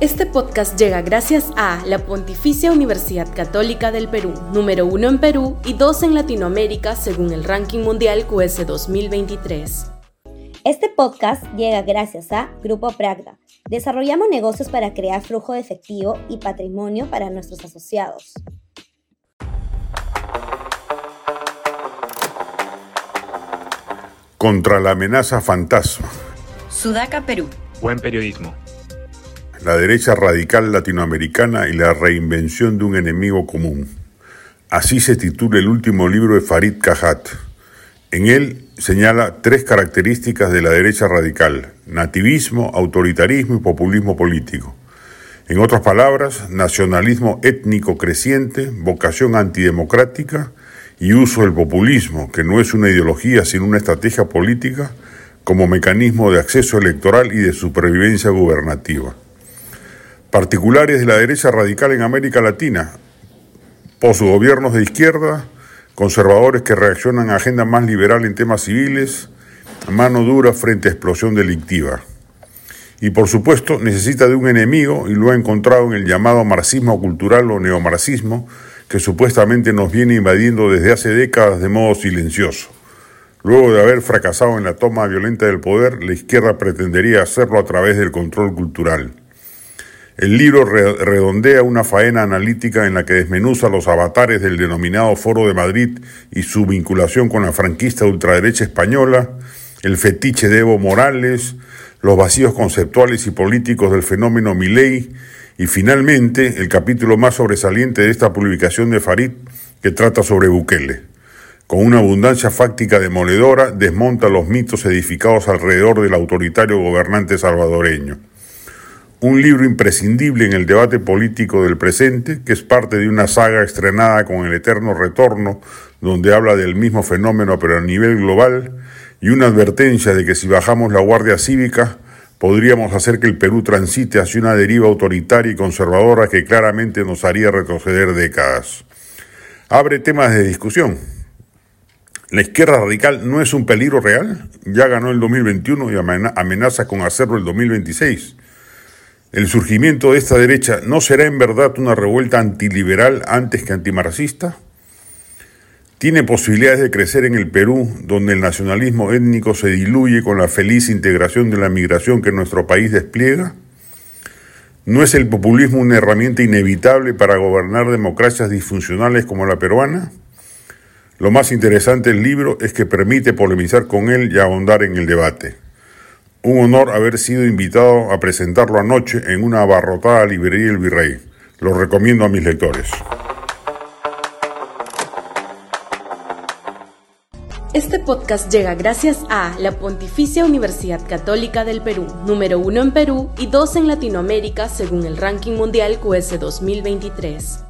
Este podcast llega gracias a la Pontificia Universidad Católica del Perú, número uno en Perú y dos en Latinoamérica según el ranking mundial QS 2023. Este podcast llega gracias a Grupo Pragda. Desarrollamos negocios para crear flujo de efectivo y patrimonio para nuestros asociados. Contra la amenaza fantasma. Sudaca, Perú. Buen periodismo la derecha radical latinoamericana y la reinvención de un enemigo común. Así se titula el último libro de Farid Cajat. En él señala tres características de la derecha radical, nativismo, autoritarismo y populismo político. En otras palabras, nacionalismo étnico creciente, vocación antidemocrática y uso del populismo, que no es una ideología sino una estrategia política como mecanismo de acceso electoral y de supervivencia gubernativa particulares de la derecha radical en América Latina, gobiernos de izquierda, conservadores que reaccionan a agenda más liberal en temas civiles, mano dura frente a explosión delictiva. Y por supuesto necesita de un enemigo y lo ha encontrado en el llamado marxismo cultural o neomarxismo que supuestamente nos viene invadiendo desde hace décadas de modo silencioso. Luego de haber fracasado en la toma violenta del poder, la izquierda pretendería hacerlo a través del control cultural. El libro redondea una faena analítica en la que desmenuza los avatares del denominado Foro de Madrid y su vinculación con la franquista ultraderecha española, el fetiche de Evo Morales, los vacíos conceptuales y políticos del fenómeno Milei y finalmente el capítulo más sobresaliente de esta publicación de Farid que trata sobre Bukele. Con una abundancia fáctica demoledora desmonta los mitos edificados alrededor del autoritario gobernante salvadoreño un libro imprescindible en el debate político del presente, que es parte de una saga estrenada con el eterno retorno, donde habla del mismo fenómeno pero a nivel global, y una advertencia de que si bajamos la Guardia Cívica, podríamos hacer que el Perú transite hacia una deriva autoritaria y conservadora que claramente nos haría retroceder décadas. Abre temas de discusión. ¿La izquierda radical no es un peligro real? Ya ganó el 2021 y amenaza con hacerlo el 2026. El surgimiento de esta derecha no será en verdad una revuelta antiliberal antes que antimarxista? ¿Tiene posibilidades de crecer en el Perú, donde el nacionalismo étnico se diluye con la feliz integración de la migración que nuestro país despliega? ¿No es el populismo una herramienta inevitable para gobernar democracias disfuncionales como la peruana? Lo más interesante del libro es que permite polemizar con él y ahondar en el debate. Un honor haber sido invitado a presentarlo anoche en una abarrotada librería El Virrey. Lo recomiendo a mis lectores. Este podcast llega gracias a la Pontificia Universidad Católica del Perú, número uno en Perú y dos en Latinoamérica según el ranking mundial QS 2023.